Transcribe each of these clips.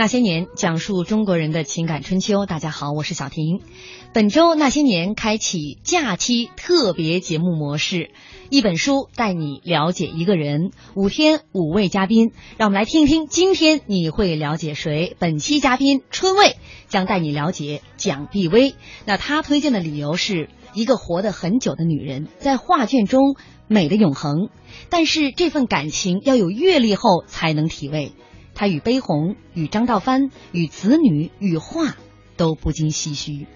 那些年，讲述中国人的情感春秋。大家好，我是小婷。本周那些年开启假期特别节目模式，一本书带你了解一个人，五天五位嘉宾，让我们来听一听今天你会了解谁。本期嘉宾春卫将带你了解蒋碧薇。那他推荐的理由是一个活得很久的女人，在画卷中美的永恒，但是这份感情要有阅历后才能体味。他与悲鸿、与张道藩、与子女、与画，都不禁唏嘘。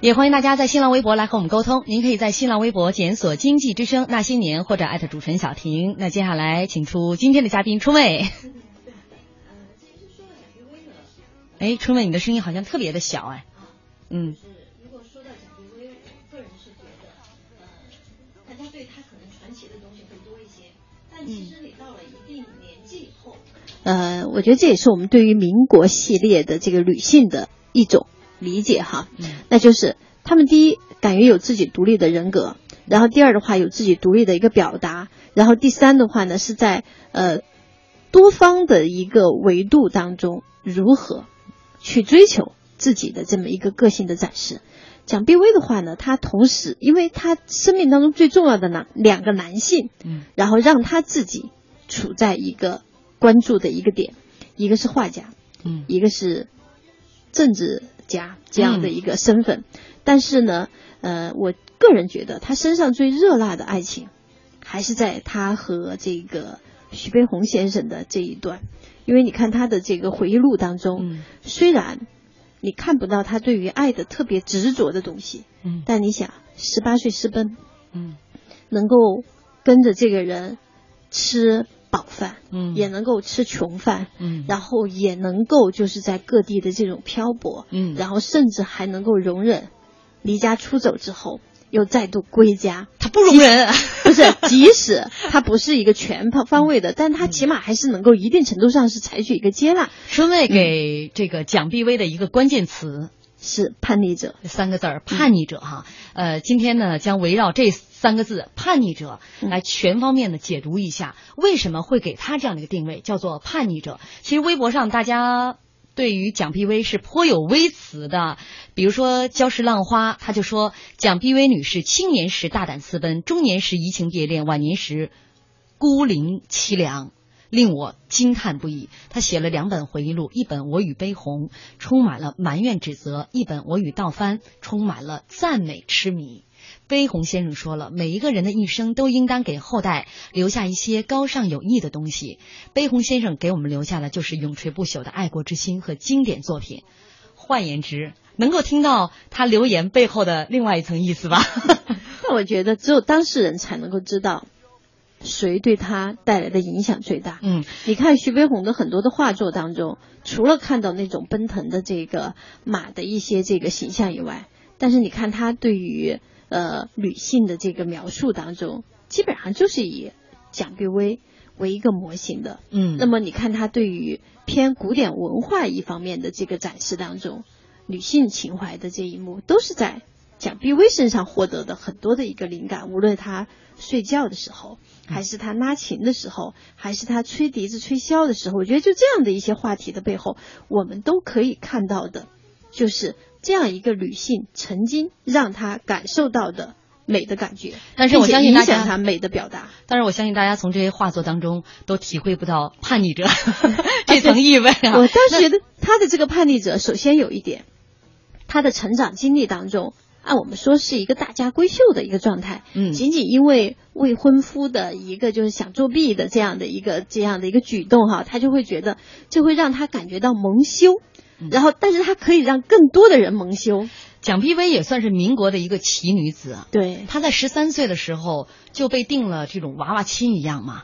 也欢迎大家在新浪微博来和我们沟通。您可以在新浪微博检索“经济之声那些年”或者艾特主持人小婷。那接下来请出今天的嘉宾春妹。哎，春妹，你的声音好像特别的小哎。嗯。其实你到了一定年纪以后，呃，我觉得这也是我们对于民国系列的这个女性的一种理解哈。嗯，那就是她们第一敢于有自己独立的人格，然后第二的话有自己独立的一个表达，然后第三的话呢是在呃多方的一个维度当中如何去追求自己的这么一个个性的展示。蒋碧薇的话呢，她同时，因为她生命当中最重要的呢两个男性，嗯，然后让她自己处在一个关注的一个点，一个是画家，嗯，一个是政治家这样的一个身份。但是呢，呃，我个人觉得她身上最热辣的爱情，还是在她和这个徐悲鸿先生的这一段，因为你看他的这个回忆录当中，虽然。你看不到他对于爱的特别执着的东西，嗯，但你想，十八岁私奔，嗯，能够跟着这个人吃饱饭，嗯，也能够吃穷饭，嗯，然后也能够就是在各地的这种漂泊，嗯，然后甚至还能够容忍离家出走之后。又再度归家，他不容人，不是，即使他不是一个全方方位的，但他起码还是能够一定程度上是采取一个接纳。春卫给这个蒋碧薇的一个关键词是叛逆者三个字儿，叛逆者哈。呃，今天呢将围绕这三个字叛逆者来全方面的解读一下，为什么会给他这样的一个定位叫做叛逆者？其实微博上大家。对于蒋碧薇是颇有微词的，比如说《礁石浪花》，他就说蒋碧薇女士青年时大胆私奔，中年时移情别恋，晚年时孤零凄凉，令我惊叹不已。他写了两本回忆录，一本《我与悲鸿》，充满了埋怨指责；一本《我与道帆》，充满了赞美痴迷。悲鸿先生说了，每一个人的一生都应当给后代留下一些高尚有益的东西。悲鸿先生给我们留下的就是永垂不朽的爱国之心和经典作品。换言之，能够听到他留言背后的另外一层意思吧？那我觉得只有当事人才能够知道，谁对他带来的影响最大。嗯，你看徐悲鸿的很多的画作当中，除了看到那种奔腾的这个马的一些这个形象以外，但是你看他对于。呃女性的这个描述当中，基本上就是以蒋碧薇为一个模型的。嗯，那么你看他对于偏古典文化一方面的这个展示当中，女性情怀的这一幕，都是在蒋碧薇身上获得的很多的一个灵感。无论她睡觉的时候，还是他拉琴的时候，还是他吹笛子、吹箫的时候，我觉得就这样的一些话题的背后，我们都可以看到的，就是这样一个女性曾经让她感受到的。美的感觉，但是我相信大家他美的表达。但是我相信大家从这些画作当中都体会不到叛逆者 这层意味啊。我当时觉得他的这个叛逆者，首先有一点，他的成长经历当中，按我们说是一个大家闺秀的一个状态。嗯。仅仅因为未婚夫的一个就是想作弊的这样的一个这样的一个举动哈，他就会觉得就会让他感觉到蒙羞。然后，但是他可以让更多的人蒙羞。蒋碧薇也算是民国的一个奇女子啊。对，她在十三岁的时候就被定了这种娃娃亲一样嘛，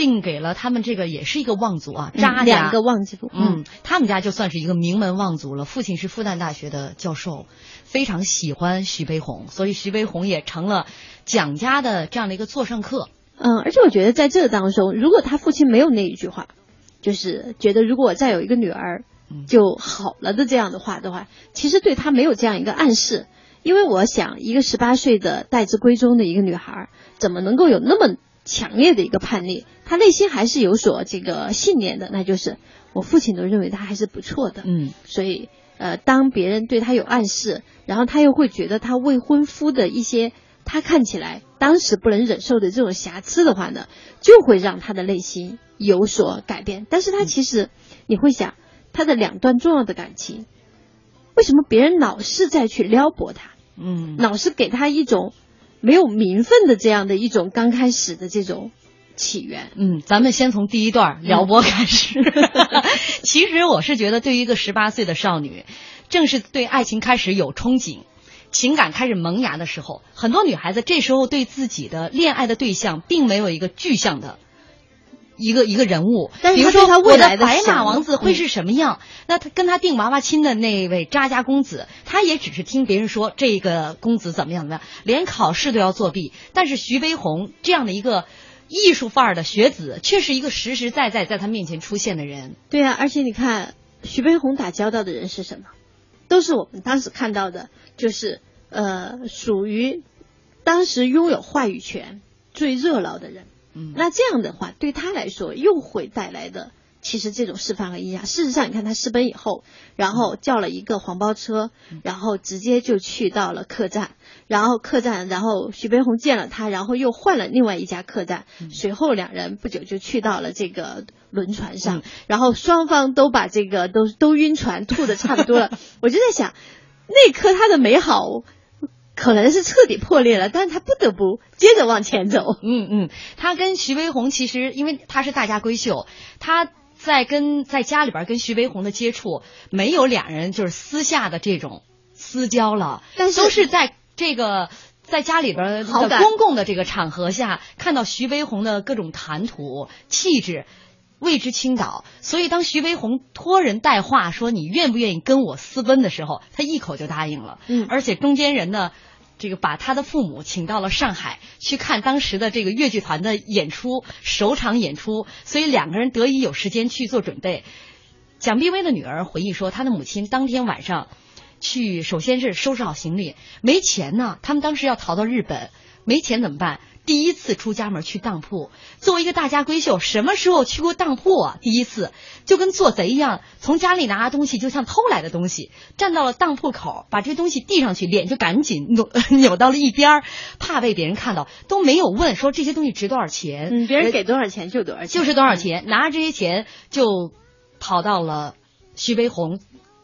定给了他们这个也是一个望族啊，扎家两个望族。嗯，他们家就算是一个名门望族了。父亲是复旦大学的教授，非常喜欢徐悲鸿，所以徐悲鸿也成了蒋家的这样的一个座上客。嗯，而且我觉得在这当中，如果他父亲没有那一句话，就是觉得如果我再有一个女儿。就好了的这样的话的话，其实对他没有这样一个暗示，因为我想一个十八岁的待字闺中的一个女孩，怎么能够有那么强烈的一个叛逆？她内心还是有所这个信念的，那就是我父亲都认为他还是不错的。嗯，所以呃，当别人对他有暗示，然后他又会觉得他未婚夫的一些他看起来当时不能忍受的这种瑕疵的话呢，就会让他的内心有所改变。但是他其实你会想。他的两段重要的感情，为什么别人老是在去撩拨他？嗯，老是给他一种没有名分的这样的一种刚开始的这种起源。嗯，咱们先从第一段撩拨开始。其实我是觉得，对于一个十八岁的少女，正是对爱情开始有憧憬，情感开始萌芽的时候，很多女孩子这时候对自己的恋爱的对象，并没有一个具象的。一个一个人物，比如说我的白马王子会是什么样？那他跟他定娃娃亲的那位渣家公子，他也只是听别人说这个公子怎么样怎么样，连考试都要作弊。但是徐悲鸿这样的一个艺术范儿的学子，却是一个实实在在在他面前出现的人。对啊，而且你看徐悲鸿打交道的人是什么？都是我们当时看到的，就是呃，属于当时拥有话语权最热闹的人。嗯，那这样的话，对他来说又会带来的，其实这种示范和影响。事实上，你看他私奔以后，然后叫了一个黄包车，然后直接就去到了客栈，然后客栈，然后徐悲鸿见了他，然后又换了另外一家客栈，随后两人不久就去到了这个轮船上，然后双方都把这个都都晕船，吐的差不多了。我就在想，那颗他的美好。可能是彻底破裂了，但是他不得不接着往前走。嗯嗯，他跟徐悲鸿其实，因为他是大家闺秀，他在跟在家里边跟徐悲鸿的接触，没有两人就是私下的这种私交了，但是都是在这个在家里边的公共的这个场合下，看到徐悲鸿的各种谈吐气质，为之倾倒。所以当徐悲鸿托人带话说你愿不愿意跟我私奔的时候，他一口就答应了。嗯，而且中间人呢。这个把他的父母请到了上海去看当时的这个越剧团的演出首场演出，所以两个人得以有时间去做准备。蒋碧薇的女儿回忆说，她的母亲当天晚上去，首先是收拾好行李，没钱呢，他们当时要逃到日本，没钱怎么办？第一次出家门去当铺，作为一个大家闺秀，什么时候去过当铺啊？第一次就跟做贼一样，从家里拿东西就像偷来的东西，站到了当铺口，把这东西递上去，脸就赶紧扭 扭到了一边，怕被别人看到，都没有问说这些东西值多少钱，嗯，别人给多少钱就多少钱，就是多少钱，拿着这些钱就跑到了徐悲鸿。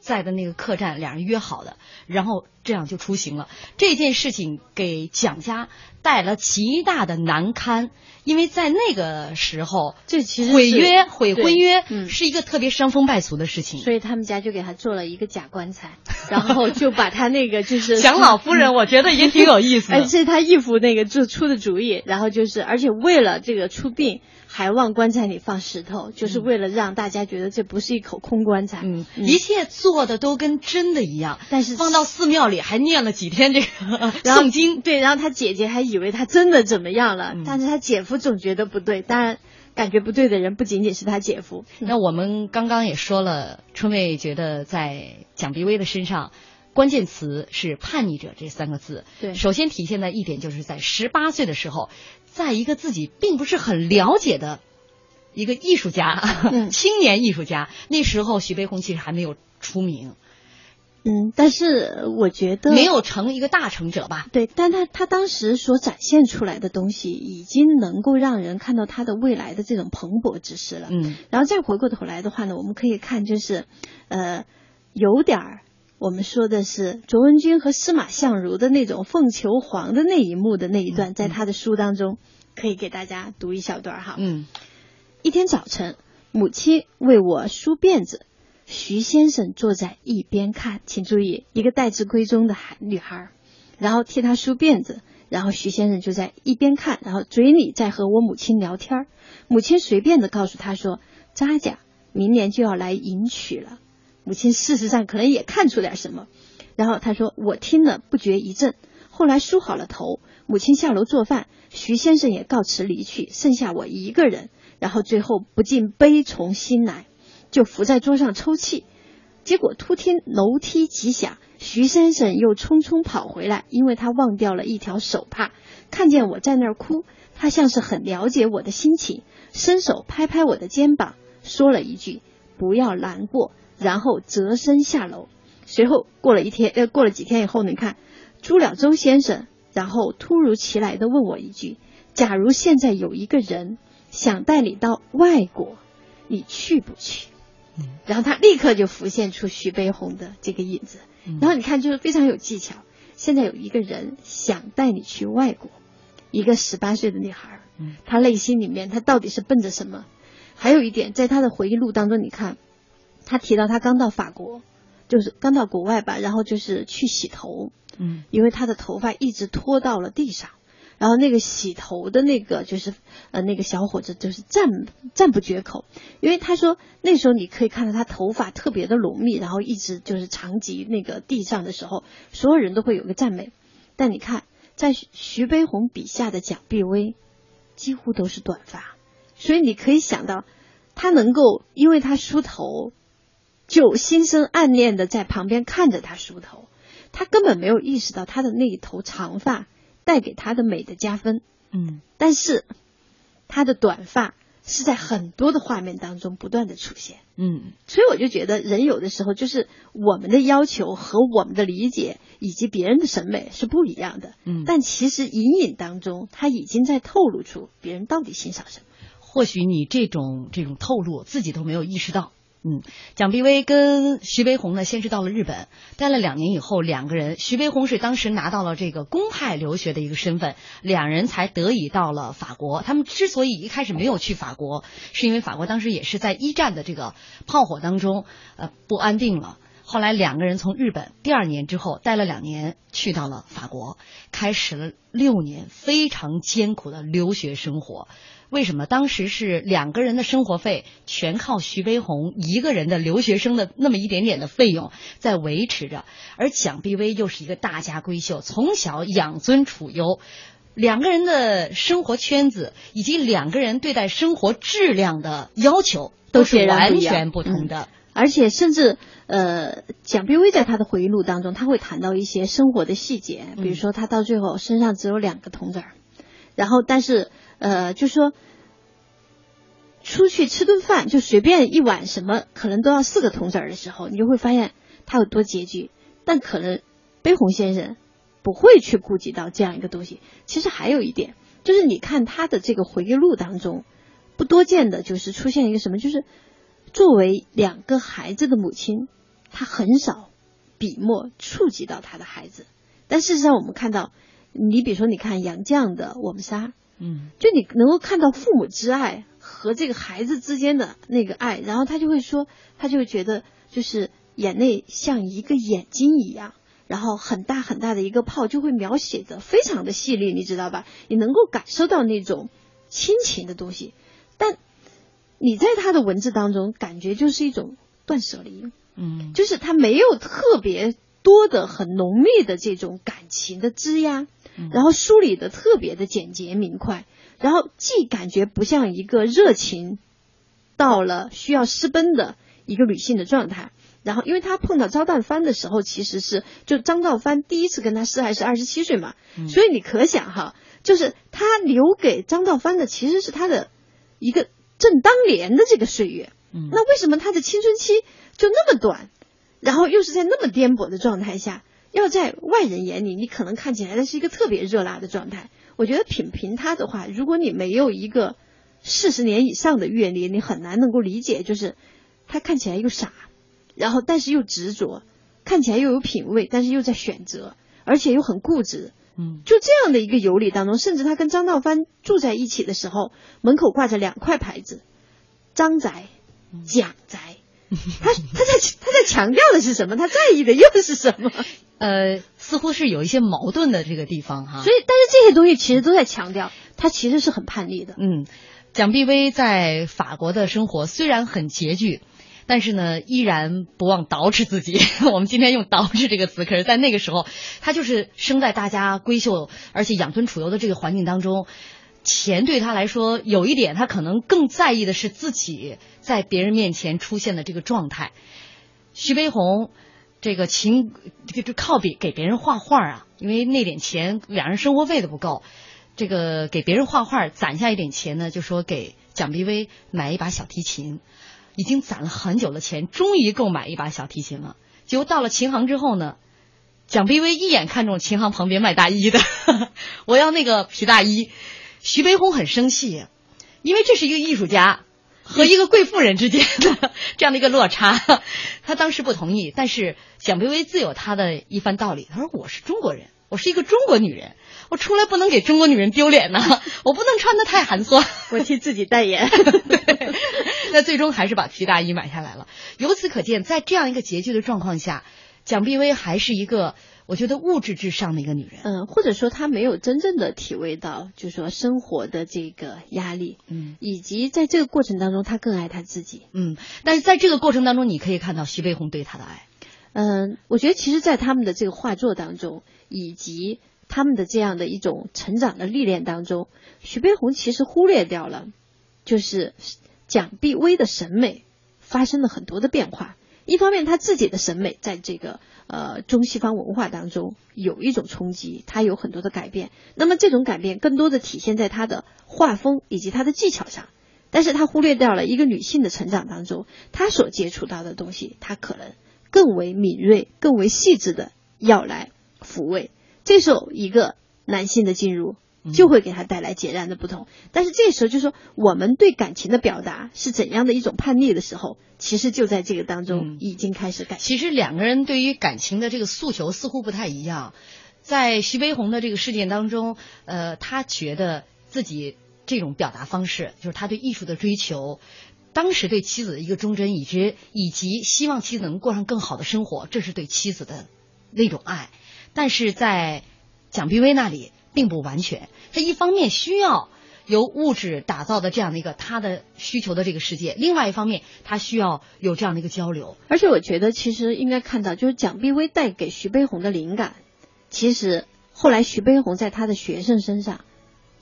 在的那个客栈，两人约好的，然后这样就出行了。这件事情给蒋家带了极大的难堪，因为在那个时候，这其实毁约、毁婚约是一个特别伤风败俗的事情。所以他们家就给他做了一个假棺材。然后就把他那个就是蒋老夫人，我觉得也挺有意思。哎，这是他义父那个就出的主意，然后就是而且为了这个出殡。还往棺材里放石头，就是为了让大家觉得这不是一口空棺材。嗯，一切做的都跟真的一样。但是放到寺庙里还念了几天这个 诵经。对，然后他姐姐还以为他真的怎么样了，但是他姐夫总觉得不对。当然，感觉不对的人不仅仅是他姐夫。那我们刚刚也说了，春妹觉得在蒋碧薇的身上，关键词是叛逆者这三个字。对，首先体现在一点就是在十八岁的时候。在一个自己并不是很了解的一个艺术家，青年艺术家，那时候徐悲鸿其实还没有出名，嗯，但是我觉得没有成一个大成者吧？对，但他他当时所展现出来的东西，已经能够让人看到他的未来的这种蓬勃之势了。嗯，然后再回过头来的话呢，我们可以看就是，呃，有点儿。我们说的是卓文君和司马相如的那种凤求凰的那一幕的那一段，在他的书当中可以给大家读一小段哈。嗯，一天早晨，母亲为我梳辫子，徐先生坐在一边看，请注意，一个待字闺中的孩女孩，然后替她梳辫子，然后徐先生就在一边看，然后嘴里在和我母亲聊天母亲随便的告诉他说：“扎家明年就要来迎娶了。”母亲事实上可能也看出点什么，然后他说：“我听了不觉一震。”后来梳好了头，母亲下楼做饭，徐先生也告辞离去，剩下我一个人。然后最后不禁悲从心来，就伏在桌上抽泣。结果突听楼梯急响，徐先生又匆匆跑回来，因为他忘掉了一条手帕，看见我在那儿哭，他像是很了解我的心情，伸手拍拍我的肩膀，说了一句：“不要难过。”然后折身下楼，随后过了一天，呃，过了几天以后，你看朱了周先生，然后突如其来的问我一句：“假如现在有一个人想带你到外国，你去不去？”然后他立刻就浮现出徐悲鸿的这个影子。然后你看，就是非常有技巧。现在有一个人想带你去外国，一个十八岁的女孩，她内心里面她到底是奔着什么？还有一点，在她的回忆录当中，你看。他提到他刚到法国，就是刚到国外吧，然后就是去洗头，嗯，因为他的头发一直拖到了地上，然后那个洗头的那个就是呃那个小伙子就是赞赞不绝口，因为他说那时候你可以看到他头发特别的浓密，然后一直就是长及那个地上的时候，所有人都会有个赞美，但你看在徐悲鸿笔下的蒋碧薇几乎都是短发，所以你可以想到他能够因为他梳头。就心生暗恋的在旁边看着他梳头，他根本没有意识到他的那一头长发带给他的美的加分。嗯，但是他的短发是在很多的画面当中不断的出现。嗯，所以我就觉得人有的时候就是我们的要求和我们的理解以及别人的审美是不一样的。嗯，但其实隐隐当中他已经在透露出别人到底欣赏什么。或许你这种这种透露自己都没有意识到。嗯，蒋碧薇跟徐悲鸿呢，先是到了日本，待了两年以后，两个人，徐悲鸿是当时拿到了这个公派留学的一个身份，两人才得以到了法国。他们之所以一开始没有去法国，是因为法国当时也是在一战的这个炮火当中，呃，不安定了。后来两个人从日本第二年之后待了两年，去到了法国，开始了六年非常艰苦的留学生活。为什么当时是两个人的生活费全靠徐悲鸿一个人的留学生的那么一点点的费用在维持着？而蒋碧薇又是一个大家闺秀，从小养尊处优，两个人的生活圈子以及两个人对待生活质量的要求都是完全不同的。而且甚至呃，蒋碧薇在她的回忆录当中，他会谈到一些生活的细节，比如说他到最后身上只有两个铜子儿，然后但是。呃，就说出去吃顿饭，就随便一碗什么，可能都要四个铜子儿的时候，你就会发现他有多拮据。但可能悲鸿先生不会去顾及到这样一个东西。其实还有一点，就是你看他的这个回忆录当中，不多见的就是出现一个什么，就是作为两个孩子的母亲，他很少笔墨触及到他的孩子。但事实上，我们看到，你比如说，你看杨绛的《我们仨》。嗯，就你能够看到父母之爱和这个孩子之间的那个爱，然后他就会说，他就会觉得，就是眼泪像一个眼睛一样，然后很大很大的一个泡就会描写的非常的细腻，你知道吧？你能够感受到那种亲情的东西，但你在他的文字当中感觉就是一种断舍离，嗯，就是他没有特别多的很浓密的这种感情的枝桠，然后梳理的特别的简洁明快，然后既感觉不像一个热情到了需要私奔的一个女性的状态。然后，因为他碰到张道藩的时候，其实是就张道藩第一次跟他示爱是二十七岁嘛，所以你可想哈，就是他留给张道藩的其实是他的一个正当年的这个岁月。那为什么他的青春期就那么短？然后又是在那么颠簸的状态下，要在外人眼里，你可能看起来那是一个特别热辣的状态。我觉得品评他的话，如果你没有一个四十年以上的阅历，你很难能够理解，就是他看起来又傻。然后，但是又执着，看起来又有品味，但是又在选择，而且又很固执。嗯，就这样的一个游历当中，甚至他跟张道藩住在一起的时候，门口挂着两块牌子：张宅、蒋宅。他他在他在强调的是什么？他在意的又是什么？呃，似乎是有一些矛盾的这个地方哈。所以，但是这些东西其实都在强调，他其实是很叛逆的。嗯，蒋碧薇在法国的生活虽然很拮据。但是呢，依然不忘捯饬自己。我们今天用“捯饬”这个词，可是，在那个时候，他就是生在大家闺秀而且养尊处优的这个环境当中，钱对他来说有一点，他可能更在意的是自己在别人面前出现的这个状态。徐悲鸿这个勤，这个靠比给别人画画啊，因为那点钱两人生活费都不够，这个给别人画画攒下一点钱呢，就说给蒋碧薇买一把小提琴。已经攒了很久的钱，终于购买一把小提琴了。结果到了琴行之后呢，蒋碧薇一眼看中琴行旁边卖大衣的，我要那个皮大衣。徐悲鸿很生气，因为这是一个艺术家和一个贵妇人之间的这样的一个落差，他当时不同意。但是蒋碧薇自有她的一番道理，他说：“我是中国人，我是一个中国女人。”我出来不能给中国女人丢脸呐，我不能穿的太寒酸，我替自己代言。那最终还是把皮大衣买下来了。由此可见，在这样一个拮据的状况下，蒋碧薇还是一个我觉得物质至上的一个女人。嗯，或者说她没有真正的体会到，就是说生活的这个压力。嗯，以及在这个过程当中，她更爱她自己。嗯，但是在这个过程当中，你可以看到徐悲鸿对她的爱。嗯，我觉得其实，在他们的这个画作当中，以及。他们的这样的一种成长的历练当中，徐悲鸿其实忽略掉了，就是蒋碧薇的审美发生了很多的变化。一方面，他自己的审美在这个呃中西方文化当中有一种冲击，他有很多的改变。那么这种改变更多的体现在他的画风以及他的技巧上，但是他忽略掉了一个女性的成长当中，她所接触到的东西，她可能更为敏锐、更为细致的要来抚慰。这时候，一个男性的进入就会给他带来截然的不同。但是这时候，就说我们对感情的表达是怎样的一种叛逆的时候，其实就在这个当中已经开始改。其实两个人对于感情的这个诉求似乎不太一样。在徐悲鸿的这个事件当中，呃，他觉得自己这种表达方式，就是他对艺术的追求，当时对妻子的一个忠贞，以及以及希望妻子能过上更好的生活，这是对妻子的那种爱。但是在蒋碧薇那里并不完全，他一方面需要由物质打造的这样的一个他的需求的这个世界，另外一方面他需要有这样的一个交流。而且我觉得其实应该看到，就是蒋碧薇带给徐悲鸿的灵感，其实后来徐悲鸿在他的学生身上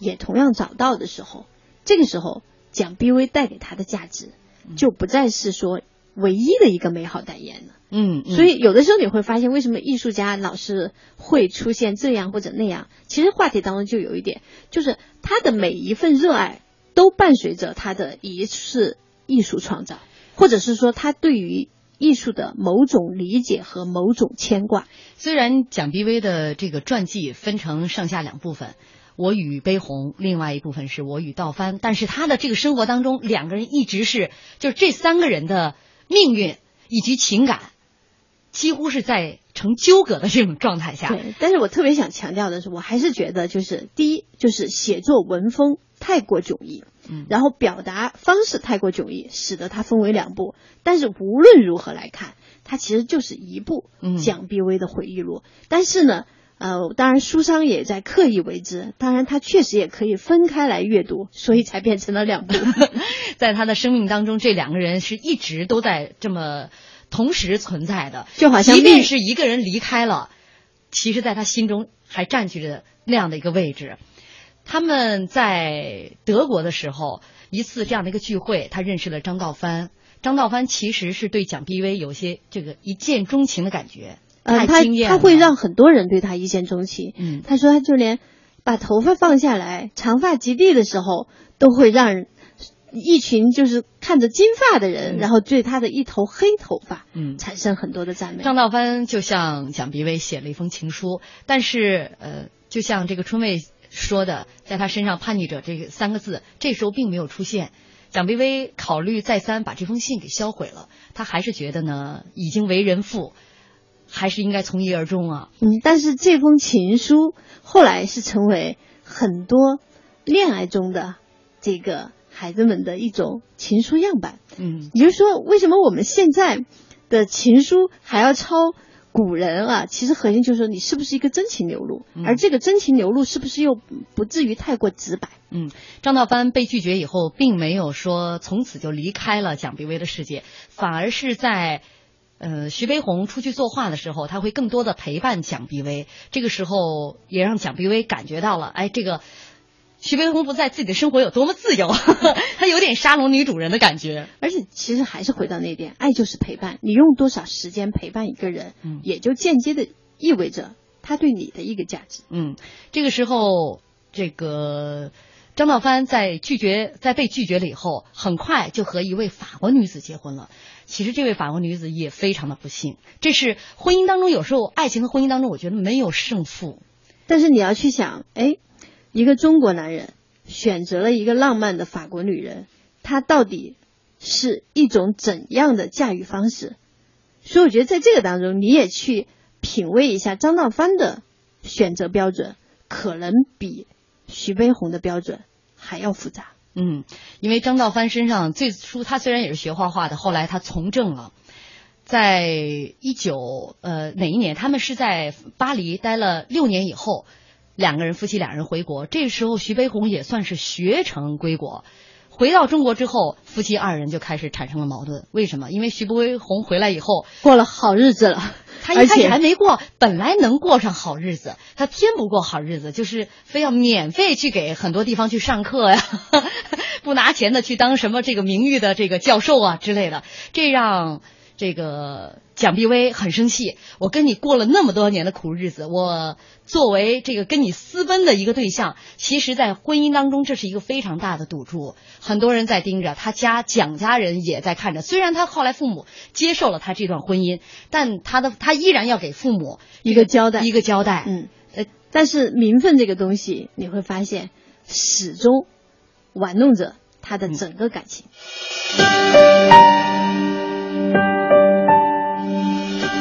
也同样找到的时候，这个时候蒋碧薇带给他的价值就不再是说唯一的一个美好代言呢。嗯，所以有的时候你会发现，为什么艺术家老是会出现这样或者那样？其实话题当中就有一点，就是他的每一份热爱都伴随着他的一次艺术创造，或者是说他对于艺术的某种理解和某种牵挂。虽然蒋碧薇的这个传记分成上下两部分，我与悲鸿，另外一部分是我与道帆，但是他的这个生活当中，两个人一直是就是这三个人的命运以及情感。几乎是在成纠葛的这种状态下。对，但是我特别想强调的是，我还是觉得，就是第一，就是写作文风太过迥异。然后表达方式太过迥异，使得它分为两部。但是无论如何来看，它其实就是一部蒋碧薇的回忆录。但是呢，呃，当然书商也在刻意为之。当然，他确实也可以分开来阅读，所以才变成了两部。在他的生命当中，这两个人是一直都在这么同时存在的，就好像即便是一个人离开了，其实在他心中还占据着那样的一个位置。他们在德国的时候，一次这样的一个聚会，他认识了张道藩。张道藩其实是对蒋碧薇有些这个一见钟情的感觉，呃，他他会让很多人对他一见钟情。嗯，他说他就连把头发放下来，长发及地的时候，都会让一群就是看着金发的人，然后对他的一头黑头发，嗯，产生很多的赞美。张道藩就像蒋碧薇写了一封情书，但是呃，就像这个春卫。说的，在他身上“叛逆者”这个三个字，这时候并没有出现。蒋碧薇考虑再三，把这封信给销毁了。他还是觉得呢，已经为人父，还是应该从一而终啊。嗯，但是这封情书后来是成为很多恋爱中的这个孩子们的一种情书样板。嗯，也就是说，为什么我们现在的情书还要抄？古人啊，其实核心就是说你是不是一个真情流露，而这个真情流露是不是又不至于太过直白？嗯，张道藩被拒绝以后，并没有说从此就离开了蒋碧薇的世界，反而是在呃徐悲鸿出去作画的时候，他会更多的陪伴蒋碧薇。这个时候也让蒋碧薇感觉到了，哎，这个。徐悲鸿不在，自己的生活有多么自由，他有点沙龙女主人的感觉。而且，其实还是回到那点，爱就是陪伴。你用多少时间陪伴一个人，嗯，也就间接的意味着他对你的一个价值。嗯，这个时候，这个张道藩在拒绝，在被拒绝了以后，很快就和一位法国女子结婚了。其实，这位法国女子也非常的不幸。这是婚姻当中，有时候爱情和婚姻当中，我觉得没有胜负。但是你要去想，哎。一个中国男人选择了一个浪漫的法国女人，他到底是一种怎样的驾驭方式？所以我觉得在这个当中，你也去品味一下张道藩的选择标准，可能比徐悲鸿的标准还要复杂。嗯，因为张道藩身上最初他虽然也是学画画的，后来他从政了，在一九呃哪一年？他们是在巴黎待了六年以后。两个人夫妻两人回国，这时候徐悲鸿也算是学成归国。回到中国之后，夫妻二人就开始产生了矛盾。为什么？因为徐悲鸿回来以后过了好日子了，他一开始还没过，本来能过上好日子，他偏不过好日子，就是非要免费去给很多地方去上课呀，不拿钱的去当什么这个名誉的这个教授啊之类的，这让。这个蒋碧薇很生气，我跟你过了那么多年的苦日子，我作为这个跟你私奔的一个对象，其实，在婚姻当中，这是一个非常大的赌注，很多人在盯着他家，蒋家人也在看着。虽然他后来父母接受了他这段婚姻，但他的他依然要给父母一个交代，一个交代。嗯，呃，但是名分这个东西，你会发现始终玩弄着他的整个感情。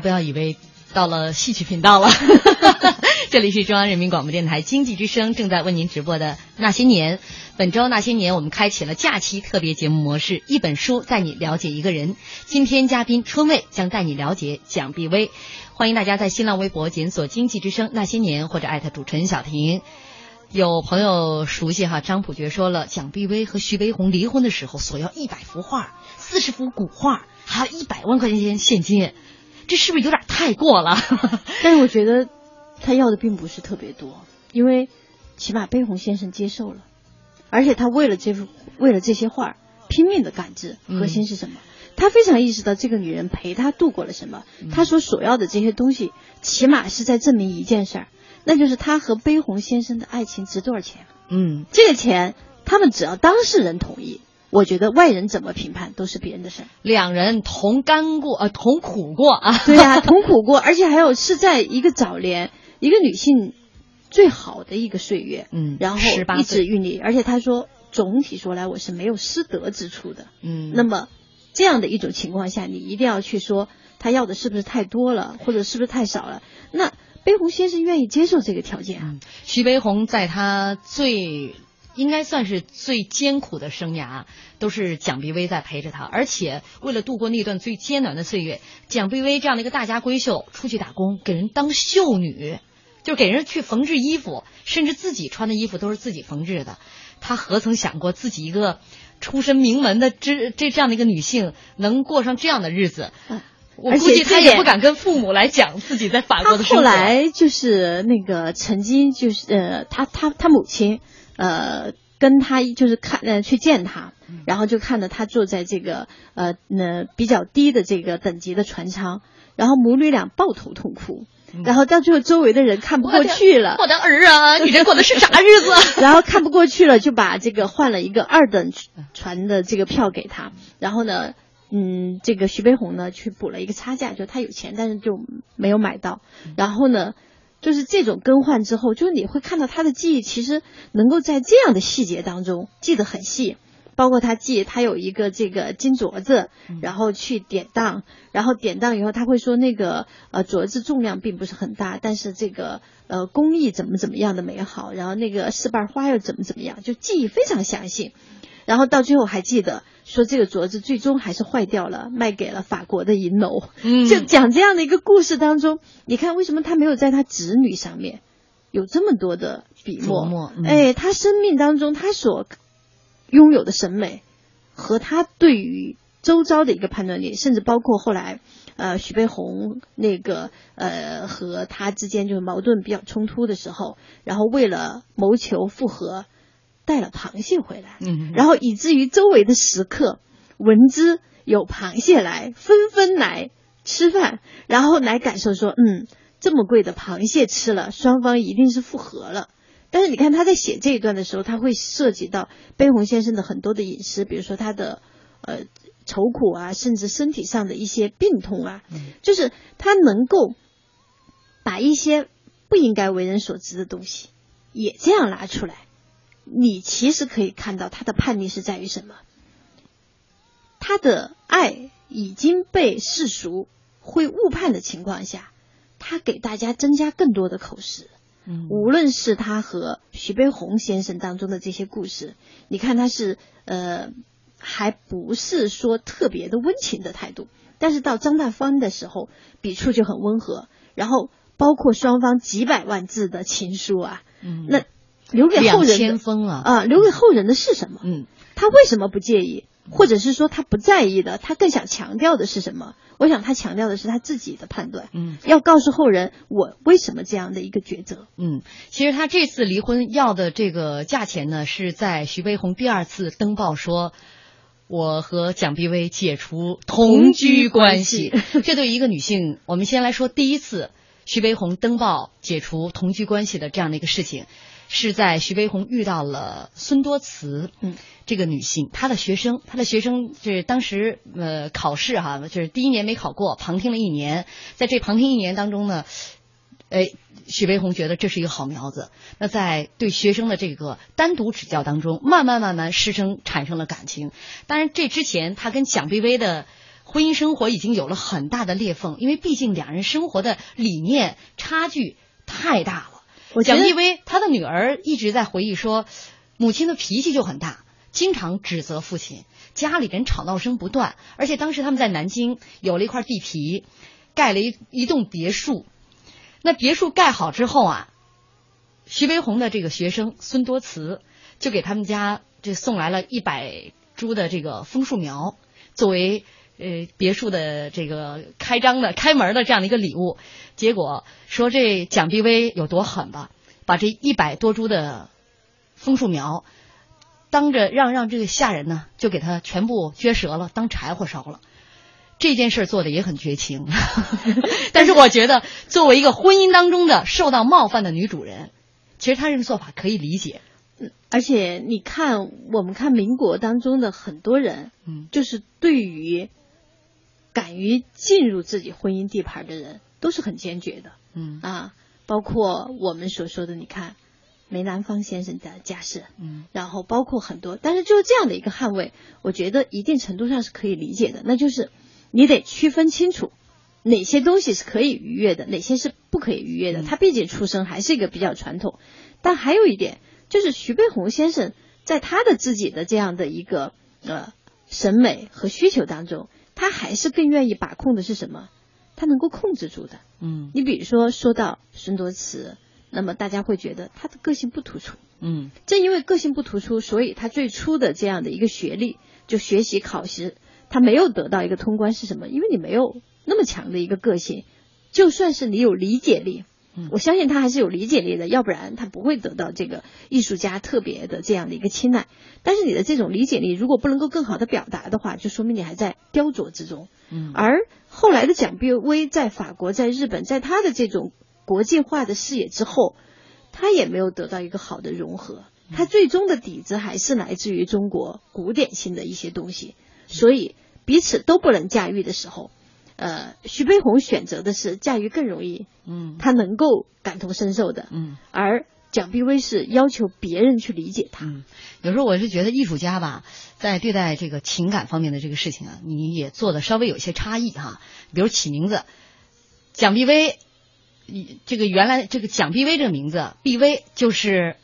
不要以为到了戏曲频道了，这里是中央人民广播电台经济之声正在为您直播的《那些年》。本周《那些年》，我们开启了假期特别节目模式，一本书带你了解一个人。今天嘉宾春卫将带你了解蒋碧薇。欢迎大家在新浪微博检索“经济之声那些年”或者艾特主持人小婷。有朋友熟悉哈，张普觉说了，蒋碧薇和徐悲鸿离婚的时候索要一百幅画、四十幅古画，还有一百万块钱现金。这是不是有点太过了？但是我觉得他要的并不是特别多，因为起码悲鸿先生接受了，而且他为了这幅为了这些画拼命的赶制。核心是什么？他非常意识到这个女人陪他度过了什么，他所索要的这些东西，起码是在证明一件事儿，那就是他和悲鸿先生的爱情值多少钱。嗯，这个钱他们只要当事人同意。我觉得外人怎么评判都是别人的事儿。两人同甘过，呃，同苦过啊。对呀，同苦过，而且还有是在一个早年，一个女性最好的一个岁月，嗯，然后一直孕育。而且他说，总体说来我是没有失德之处的，嗯。那么这样的一种情况下，你一定要去说他要的是不是太多了，或者是不是太少了？那悲鸿先生愿意接受这个条件啊？徐悲鸿在他最。应该算是最艰苦的生涯，都是蒋碧薇在陪着他，而且为了度过那段最艰难的岁月，蒋碧薇这样的一个大家闺秀出去打工，给人当绣女，就给人去缝制衣服，甚至自己穿的衣服都是自己缝制的。她何曾想过自己一个出身名门的这这这样的一个女性能过上这样的日子？我估计她也不敢跟父母来讲自己在法国的生活。后来就是那个曾经就是呃，她她她母亲。呃，跟他就是看呃去见他，然后就看到他坐在这个呃那比较低的这个等级的船舱，然后母女俩抱头痛哭，然后到最后周围的人看不过去了，我的儿啊，你这过的是啥日子？然后看不过去了，就把这个换了一个二等船的这个票给他，然后呢，嗯，这个徐悲鸿呢去补了一个差价，就他有钱，但是就没有买到，然后呢。就是这种更换之后，就是你会看到他的记忆，其实能够在这样的细节当中记得很细，包括他记他有一个这个金镯子，然后去典当，然后典当以后他会说那个呃镯子重量并不是很大，但是这个呃工艺怎么怎么样的美好，然后那个四瓣花又怎么怎么样，就记忆非常详细。然后到最后还记得说这个镯子最终还是坏掉了，卖给了法国的银楼。嗯，就讲这样的一个故事当中，你看为什么他没有在他子女上面有这么多的笔墨？哎，他生命当中他所拥有的审美和他对于周遭的一个判断力，甚至包括后来呃徐悲鸿那个呃和他之间就是矛盾比较冲突的时候，然后为了谋求复合。带了螃蟹回来，嗯，然后以至于周围的食客闻之有螃蟹来，纷纷来吃饭，然后来感受说，嗯，这么贵的螃蟹吃了，双方一定是复合了。但是你看他在写这一段的时候，他会涉及到悲鸿先生的很多的隐私，比如说他的呃愁苦啊，甚至身体上的一些病痛啊，就是他能够把一些不应该为人所知的东西也这样拿出来。你其实可以看到他的叛逆是在于什么？他的爱已经被世俗会误判的情况下，他给大家增加更多的口实。嗯，无论是他和徐悲鸿先生当中的这些故事，你看他是呃，还不是说特别的温情的态度，但是到张大芳的时候，笔触就很温和。然后包括双方几百万字的情书啊，嗯，那。留给后人的啊，留给后人的是什么？嗯，他为什么不介意，或者是说他不在意的？他更想强调的是什么？我想他强调的是他自己的判断。嗯，要告诉后人我为什么这样的一个抉择。嗯，其实他这次离婚要的这个价钱呢，是在徐悲鸿第二次登报说，我和蒋碧薇解除同居关系。这对一个女性，我们先来说第一次徐悲鸿登报解除同居关系的这样的一个事情。是在徐悲鸿遇到了孙多慈，嗯，这个女性，她的学生，她的学生就是当时呃考试哈，就是第一年没考过，旁听了一年，在这旁听一年当中呢，哎，徐悲鸿觉得这是一个好苗子，那在对学生的这个单独指教当中，慢慢慢慢师生产生了感情。当然，这之前他跟蒋碧薇的。婚姻生活已经有了很大的裂缝，因为毕竟两人生活的理念差距太大了。蒋碧薇她的女儿一直在回忆说，母亲的脾气就很大，经常指责父亲，家里人吵闹声不断。而且当时他们在南京有了一块地皮，盖了一一栋别墅。那别墅盖好之后啊，徐悲鸿的这个学生孙多慈就给他们家这送来了一百株的这个枫树苗，作为。呃，别墅的这个开张的开门的这样的一个礼物，结果说这蒋碧薇有多狠吧？把这一百多株的枫树苗，当着让让这个下人呢，就给他全部撅折了，当柴火烧了。这件事做的也很绝情，但是我觉得作为一个婚姻当中的受到冒犯的女主人，其实她这个做法可以理解。嗯，而且你看，我们看民国当中的很多人，嗯，就是对于。敢于进入自己婚姻地盘的人都是很坚决的，嗯啊，包括我们所说的，你看梅兰芳先生的家世，嗯，然后包括很多，但是就是这样的一个捍卫，我觉得一定程度上是可以理解的，那就是你得区分清楚哪些东西是可以逾越的，哪些是不可以逾越的。他毕竟出生还是一个比较传统，但还有一点就是徐悲鸿先生在他的自己的这样的一个呃审美和需求当中。他还是更愿意把控的是什么？他能够控制住的。嗯，你比如说说到孙多慈，那么大家会觉得他的个性不突出。嗯，正因为个性不突出，所以他最初的这样的一个学历，就学习考试，他没有得到一个通关是什么？因为你没有那么强的一个个性，就算是你有理解力。我相信他还是有理解力的，要不然他不会得到这个艺术家特别的这样的一个青睐。但是你的这种理解力如果不能够更好的表达的话，就说明你还在雕琢之中。嗯，而后来的蒋碧薇在法国、在日本，在他的这种国际化的视野之后，他也没有得到一个好的融合。他最终的底子还是来自于中国古典性的一些东西，所以彼此都不能驾驭的时候。呃，徐悲鸿选择的是驾驭更容易，嗯，他能够感同身受的，嗯，而蒋碧薇是要求别人去理解他。嗯，有时候我是觉得艺术家吧，在对待这个情感方面的这个事情啊，你也做的稍微有一些差异哈。比如起名字，蒋碧薇，这个原来这个蒋碧薇这个名字，碧薇就是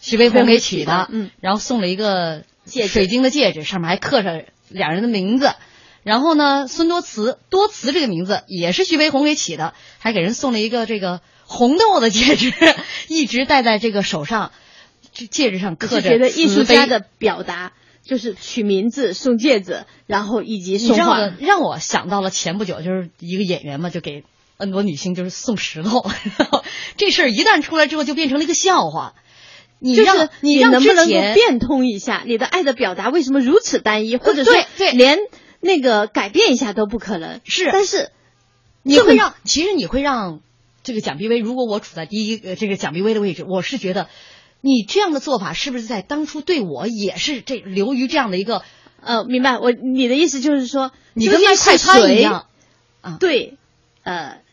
徐悲鸿给取的，嗯，然后送了一个戒水晶的戒指，上面还刻着两人的名字。然后呢，孙多慈，多慈这个名字也是徐悲鸿给起的，还给人送了一个这个红豆的戒指，一直戴在这个手上，这戒指上刻着。觉得艺术家的表达就是取名字、送戒指，然后以及送花，让我想到了前不久就是一个演员嘛，就给很多女性就是送石头，这事儿一旦出来之后就变成了一个笑话。你让你能不能够变通一下你的爱的表达为什么如此单一，或者说连。那个改变一下都不可能是，但是你会让，其实你会让这个蒋碧薇，如果我处在第一个这个蒋碧薇的位置，我是觉得你这样的做法是不是在当初对我也是这流于这样的一个呃，明白？我你的意思就是说，你跟卖快餐一样啊？对，呃。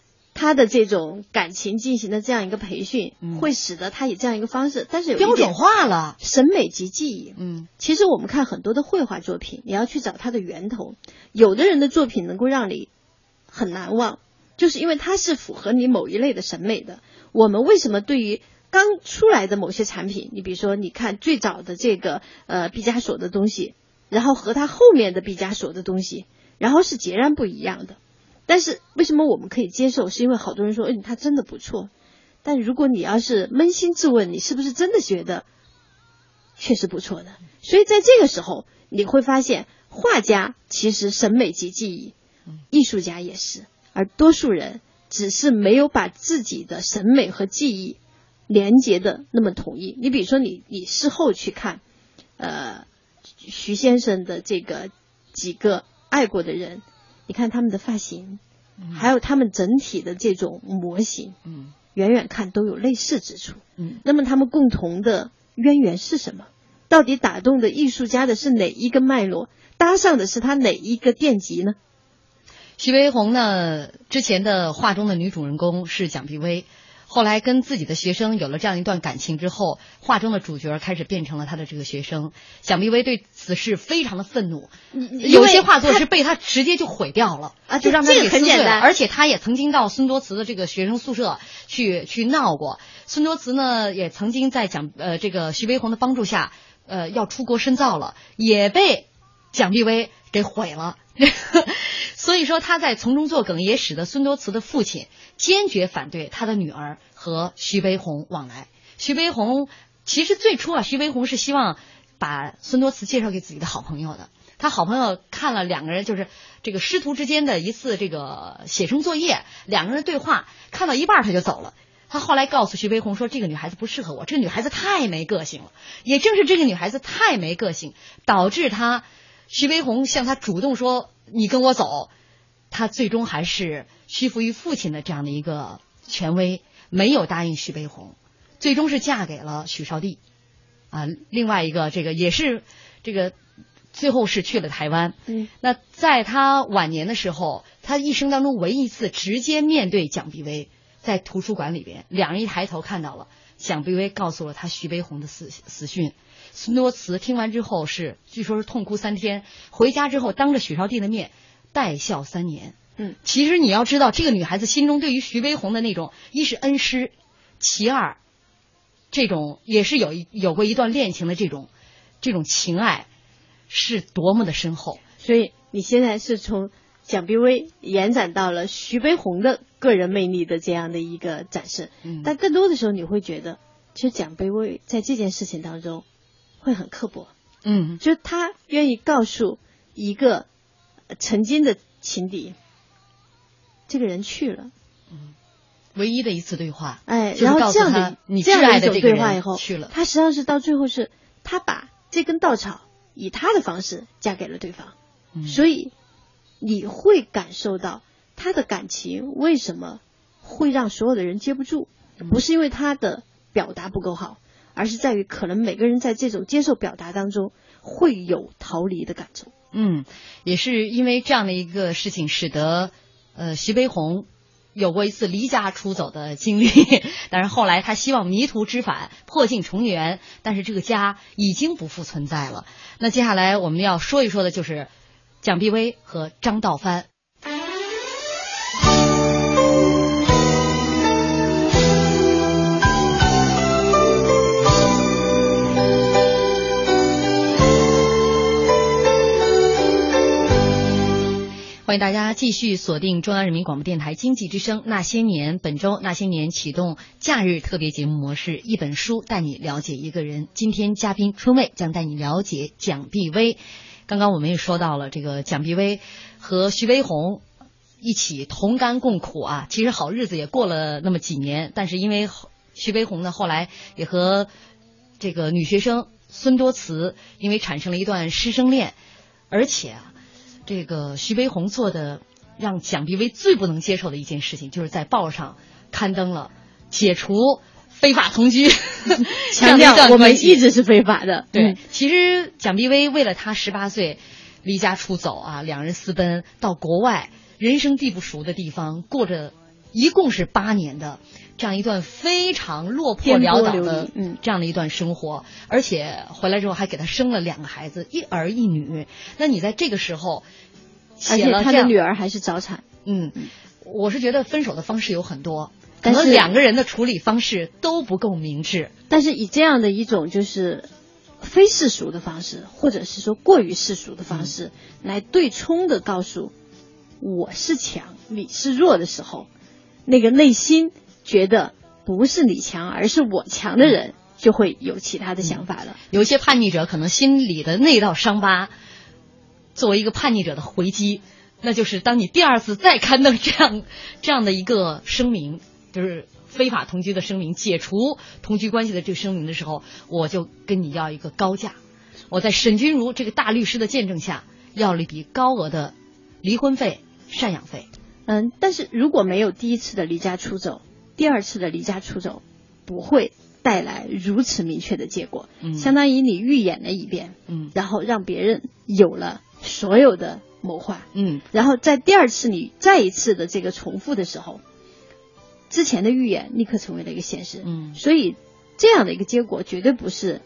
他的这种感情进行的这样一个培训，会使得他以这样一个方式，但是标准化了审美及记忆。嗯，其实我们看很多的绘画作品，你要去找它的源头。有的人的作品能够让你很难忘，就是因为它是符合你某一类的审美的。我们为什么对于刚出来的某些产品，你比如说，你看最早的这个呃毕加索的东西，然后和他后面的毕加索的东西，然后是截然不一样的。但是为什么我们可以接受？是因为好多人说，嗯，他真的不错。但如果你要是扪心自问，你是不是真的觉得确实不错的？所以在这个时候，你会发现，画家其实审美及记忆，艺术家也是，而多数人只是没有把自己的审美和记忆连接的那么统一。你比如说，你你事后去看，呃，徐先生的这个几个爱过的人。你看他们的发型，还有他们整体的这种模型，嗯，远远看都有类似之处。嗯，那么他们共同的渊源是什么？到底打动的艺术家的是哪一个脉络？搭上的是他哪一个电极呢？徐悲鸿呢？之前的画中的女主人公是蒋碧薇，后来跟自己的学生有了这样一段感情之后，画中的主角开始变成了他的这个学生。蒋碧薇对此事非常的愤怒，有些画作是被他直接就毁掉了啊，就让他这个很简单。而且他也曾经到孙多慈的这个学生宿舍去去闹过。孙多慈呢，也曾经在蒋呃这个徐悲鸿的帮助下，呃要出国深造了，也被蒋碧薇给毁了。所以说他在从中作梗，也使得孙多慈的父亲坚决反对他的女儿和徐悲鸿往来。徐悲鸿其实最初啊，徐悲鸿是希望把孙多慈介绍给自己的好朋友的。他好朋友看了两个人就是这个师徒之间的一次这个写生作业，两个人对话看到一半他就走了。他后来告诉徐悲鸿说：“这个女孩子不适合我，这个女孩子太没个性了。”也正是这个女孩子太没个性，导致他。徐悲鸿向他主动说：“你跟我走。”他最终还是屈服于父亲的这样的一个权威，没有答应徐悲鸿，最终是嫁给了许绍帝。啊，另外一个这个也是这个最后是去了台湾。嗯，那在他晚年的时候，他一生当中唯一一次直接面对蒋碧薇，在图书馆里边，两人一抬头看到了蒋碧薇，告诉了他徐悲鸿的死死讯。孙多慈听完之后是，据说是痛哭三天。回家之后，当着许绍帝的面，带孝三年。嗯，其实你要知道，这个女孩子心中对于徐悲鸿的那种，一是恩师，其二，这种也是有一有过一段恋情的这种，这种情爱，是多么的深厚。所以你现在是从蒋碧薇延展到了徐悲鸿的个人魅力的这样的一个展示。嗯，但更多的时候，你会觉得，其实蒋碧薇在这件事情当中。会很刻薄，嗯，就他愿意告诉一个曾经的情敌，这个人去了，嗯，唯一的一次对话，哎，然后这样的你这样的一种对话以后去了，他实际上是到最后是他把这根稻草以他的方式嫁给了对方，嗯、所以你会感受到他的感情为什么会让所有的人接不住，不是因为他的表达不够好。而是在于，可能每个人在这种接受表达当中会有逃离的感受。嗯，也是因为这样的一个事情，使得呃徐悲鸿有过一次离家出走的经历。但是后来他希望迷途知返，破镜重圆，但是这个家已经不复存在了。那接下来我们要说一说的就是蒋碧薇和张道藩。欢迎大家继续锁定中央人民广播电台经济之声《那些年》，本周《那些年》启动假日特别节目模式，一本书带你了解一个人。今天嘉宾春卫将带你了解蒋碧薇。刚刚我们也说到了这个蒋碧薇和徐悲鸿一起同甘共苦啊，其实好日子也过了那么几年，但是因为徐悲鸿呢，后来也和这个女学生孙多慈因为产生了一段师生恋，而且啊。这个徐悲鸿做的让蒋碧薇最不能接受的一件事情，就是在报上刊登了解除非法同居，强调我们一直是非法的。对，其实蒋碧薇为了他十八岁离家出走啊，两人私奔到国外，人生地不熟的地方，过着一共是八年的这样一段非常落魄潦倒的嗯这样的一段生活，而且回来之后还给他生了两个孩子，一儿一女。那你在这个时候。而且他的女儿还是早产。嗯，我是觉得分手的方式有很多，可能两个人的处理方式都不够明智。但是以这样的一种就是非世俗的方式，或者是说过于世俗的方式，来对冲的告诉我是强，你是弱的时候，那个内心觉得不是你强，而是我强的人，就会有其他的想法了。有一些叛逆者可能心里的那道伤疤。作为一个叛逆者的回击，那就是当你第二次再刊登这样 这样的一个声明，就是非法同居的声明、解除同居关系的这个声明的时候，我就跟你要一个高价。我在沈君如这个大律师的见证下，要了一笔高额的离婚费、赡养费。嗯，但是如果没有第一次的离家出走，第二次的离家出走不会带来如此明确的结果，嗯。相当于你预演了一遍，嗯。然后让别人有了所有的谋划，嗯。然后在第二次你再一次的这个重复的时候，之前的预言立刻成为了一个现实，嗯。所以这样的一个结果绝对不是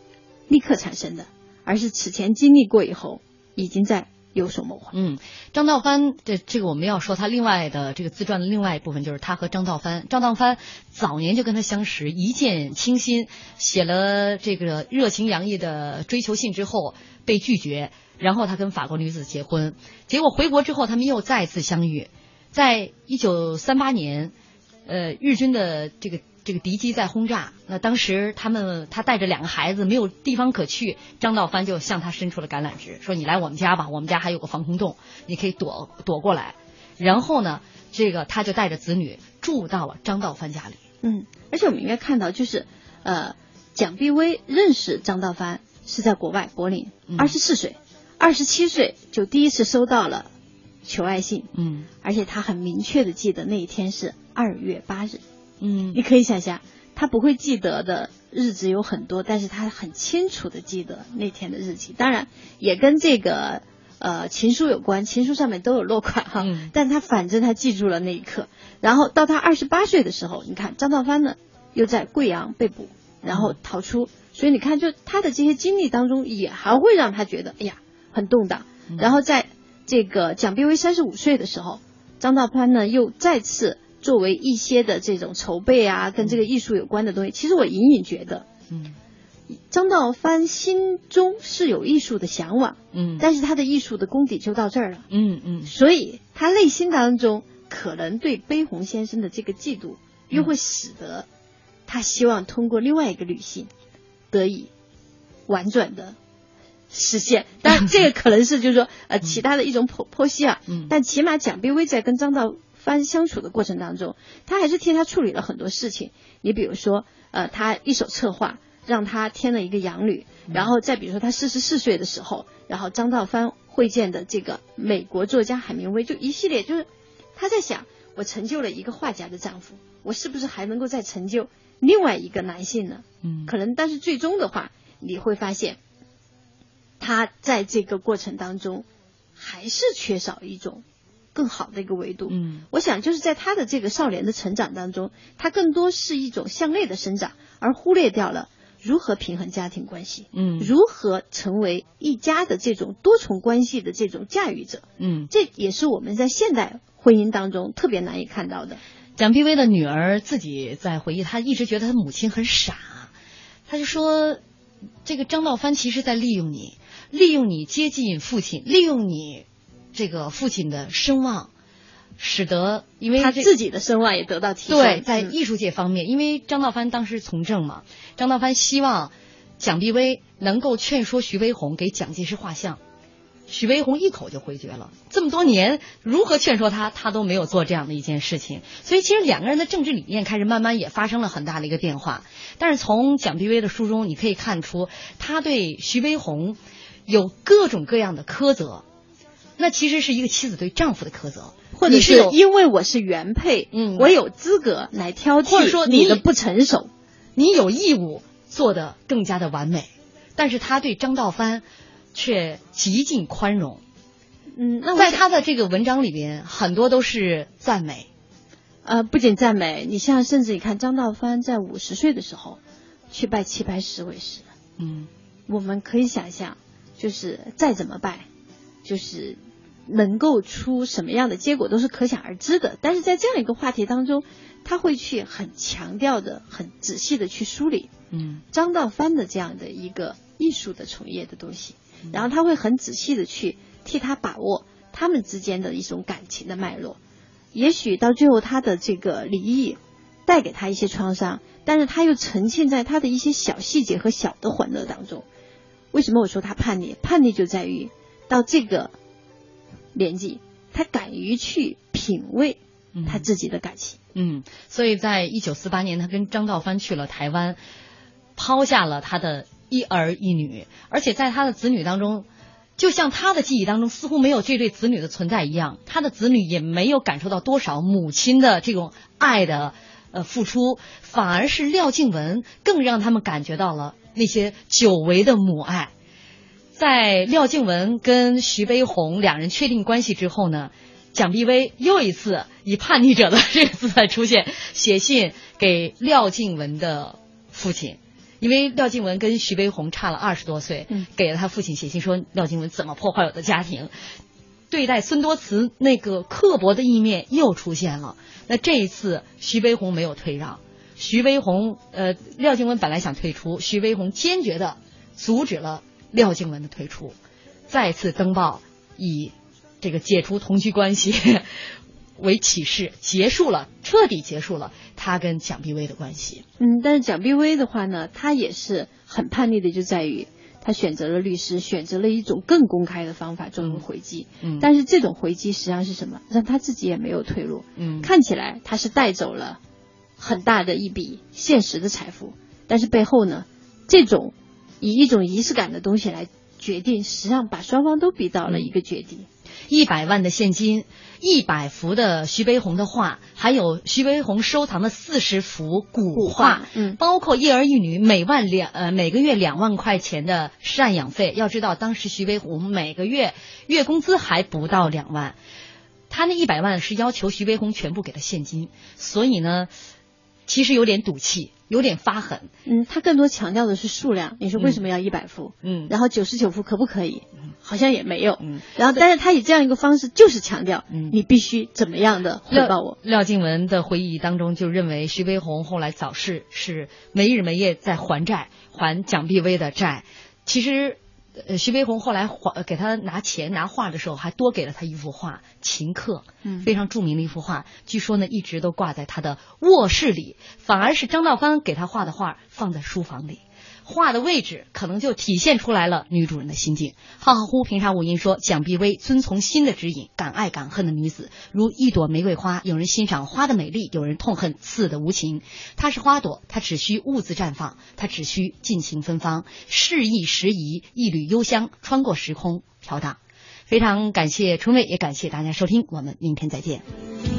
立刻产生的，而是此前经历过以后已经在有所谋划。嗯，张道藩这这个我们要说他另外的这个自传的另外一部分就是他和张道藩，张道藩早年就跟他相识，一见倾心，写了这个热情洋溢的追求信之后被拒绝，然后他跟法国女子结婚，结果回国之后他们又再次相遇，在一九三八年，呃，日军的这个。这个敌机在轰炸，那当时他们他带着两个孩子没有地方可去，张道藩就向他伸出了橄榄枝，说你来我们家吧，我们家还有个防空洞，你可以躲躲过来。然后呢，这个他就带着子女住到了张道藩家里。嗯，而且我们应该看到，就是呃，蒋碧薇认识张道藩是在国外柏林，二十四岁，二十七岁就第一次收到了求爱信，嗯，而且他很明确的记得那一天是二月八日。嗯，你可以想象，他不会记得的日子有很多，但是他很清楚的记得那天的日期。当然，也跟这个呃情书有关，情书上面都有落款哈。嗯、但他反正他记住了那一刻。然后到他二十八岁的时候，你看张道藩呢又在贵阳被捕，然后逃出。嗯、所以你看，就他的这些经历当中，也还会让他觉得哎呀很动荡。嗯、然后在这个蒋碧薇三十五岁的时候，张道藩呢又再次。作为一些的这种筹备啊，跟这个艺术有关的东西，其实我隐隐觉得，嗯，张道藩心中是有艺术的向往，嗯，但是他的艺术的功底就到这儿了，嗯嗯，所以他内心当中可能对悲鸿先生的这个嫉妒，又会使得他希望通过另外一个女性得以婉转的实现。当然，这个可能是就是说呃其他的一种剖剖析啊，嗯，但起码蒋碧薇在跟张道。藩相处的过程当中，他还是替他处理了很多事情。你比如说，呃，他一手策划让他添了一个养女，然后再比如说他四十四岁的时候，然后张道藩会见的这个美国作家海明威，就一系列就是他在想，我成就了一个画家的丈夫，我是不是还能够再成就另外一个男性呢？嗯，可能，但是最终的话，你会发现，他在这个过程当中还是缺少一种。更好的一个维度，嗯，我想就是在他的这个少年的成长当中，他更多是一种向内的生长，而忽略掉了如何平衡家庭关系，嗯，如何成为一家的这种多重关系的这种驾驭者，嗯，这也是我们在现代婚姻当中特别难以看到的。蒋碧薇的女儿自己在回忆，她一直觉得她母亲很傻，她就说，这个张道藩其实在利用你，利用你接近父亲，利用你。这个父亲的声望，使得因为他自己的声望也得到提升。对，在艺术界方面，嗯、因为张道藩当时从政嘛，张道藩希望蒋碧薇能够劝说徐悲鸿给蒋介石画像，徐悲鸿一口就回绝了。这么多年，如何劝说他，他都没有做这样的一件事情。所以，其实两个人的政治理念开始慢慢也发生了很大的一个变化。但是从蒋碧薇的书中，你可以看出，他对徐悲鸿有各种各样的苛责。那其实是一个妻子对丈夫的苛责，或者是因为我是原配，嗯，我有资格来挑剔，或者说你的不成熟，你有义务做的更加的完美。但是他对张道藩却极尽宽容，嗯，那在他的这个文章里边，很多都是赞美。呃，不仅赞美，你像甚至你看张道藩在五十岁的时候去拜齐白石为师，嗯，我们可以想象，就是再怎么拜，就是能够出什么样的结果都是可想而知的。但是在这样一个话题当中，他会去很强调的、很仔细的去梳理，嗯，张道藩的这样的一个艺术的从业的东西，然后他会很仔细的去替他把握他们之间的一种感情的脉络。也许到最后他的这个离异带给他一些创伤，但是他又沉浸在他的一些小细节和小的欢乐当中。为什么我说他叛逆？叛逆就在于到这个年纪，他敢于去品味他自己的感情。嗯，所以在一九四八年，他跟张道藩去了台湾，抛下了他的一儿一女，而且在他的子女当中。就像他的记忆当中似乎没有这对子女的存在一样，他的子女也没有感受到多少母亲的这种爱的，呃付出，反而是廖静文更让他们感觉到了那些久违的母爱。在廖静文跟徐悲鸿两人确定关系之后呢，蒋碧薇又一次以叛逆者的这个姿态出现，写信给廖静文的父亲。因为廖静文跟徐悲鸿差了二十多岁，给了他父亲写信说廖静文怎么破坏我的家庭，对待孙多慈那个刻薄的一面又出现了。那这一次徐悲鸿没有退让，徐悲鸿呃廖静文本来想退出，徐悲鸿坚决的阻止了廖静文的退出，再次登报以这个解除同居关系。为启示，结束了，彻底结束了他跟蒋碧薇的关系。嗯，但是蒋碧薇的话呢，她也是很叛逆的，就在于她选择了律师，选择了一种更公开的方法作为回击。嗯，但是这种回击实际上是什么？让她自己也没有退路。嗯，看起来她是带走了很大的一笔现实的财富，但是背后呢，这种以一种仪式感的东西来决定，实际上把双方都逼到了一个绝地。一百万的现金，一百幅的徐悲鸿的画，还有徐悲鸿收藏的四十幅古画，嗯，包括一儿一女每万两呃每个月两万块钱的赡养费。要知道，当时徐悲鸿每个月月工资还不到两万，他那一百万是要求徐悲鸿全部给他现金，所以呢，其实有点赌气。有点发狠，嗯，他更多强调的是数量。你说为什么要一百幅？嗯，然后九十九幅可不可以？好像也没有。嗯，然后但是他以这样一个方式，就是强调，嗯，你必须怎么样的回报我。廖静文的回忆当中就认为，徐悲鸿后来早逝是没日没夜在还债，还蒋碧薇的债。其实。呃，徐悲鸿后来还给他拿钱拿画的时候，还多给了他一幅画《秦客》，嗯，非常著名的一幅画。据说呢，一直都挂在他的卧室里，反而是张道刚给他画的画放在书房里。画的位置可能就体现出来了女主人的心境。浩浩乎平常无音说，蒋碧薇遵从心的指引，敢爱敢恨的女子，如一朵玫瑰花，有人欣赏花的美丽，有人痛恨刺的无情。她是花朵，她只需兀自绽放，她只需尽情芬芳，适意时宜，一缕幽香穿过时空飘荡。非常感谢春妹，也感谢大家收听，我们明天再见。